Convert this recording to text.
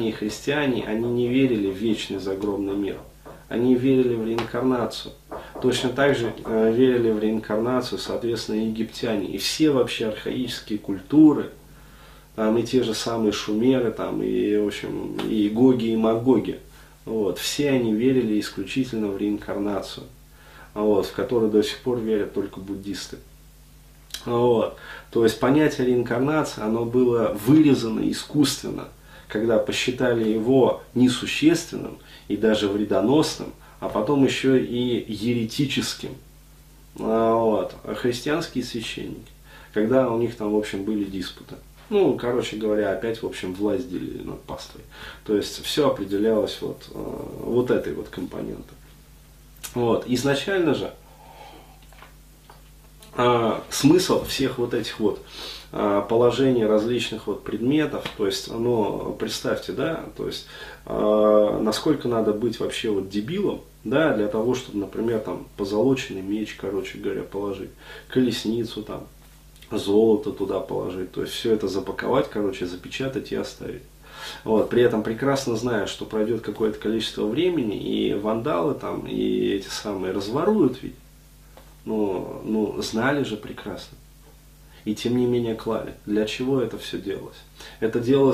и христиане, они не верили в вечный загробный мир. Они верили в реинкарнацию. Точно так же э, верили в реинкарнацию, соответственно, египтяне. И все вообще архаические культуры, там и те же самые шумеры, там, и, в общем, и Гоги, и Магоги, вот, все они верили исключительно в реинкарнацию, вот, в которую до сих пор верят только буддисты. Вот. То есть понятие реинкарнации, оно было вырезано искусственно – когда посчитали его несущественным и даже вредоносным, а потом еще и еретическим. А, вот. А христианские священники, когда у них там, в общем, были диспуты. Ну, короче говоря, опять, в общем, власть делили над паствой. То есть все определялось вот, а, вот этой вот компонентой. Вот. Изначально же а, смысл всех вот этих вот а, положений различных вот предметов, то есть, ну, представьте, да, то есть, э, насколько надо быть вообще вот дебилом, да, для того, чтобы, например, там, позолоченный меч, короче говоря, положить, колесницу там, золото туда положить, то есть, все это запаковать, короче, запечатать и оставить. Вот, при этом прекрасно зная, что пройдет какое-то количество времени, и вандалы там, и эти самые разворуют ведь, ну, ну, знали же прекрасно и тем не менее клали. Для чего это все делалось? Это делалось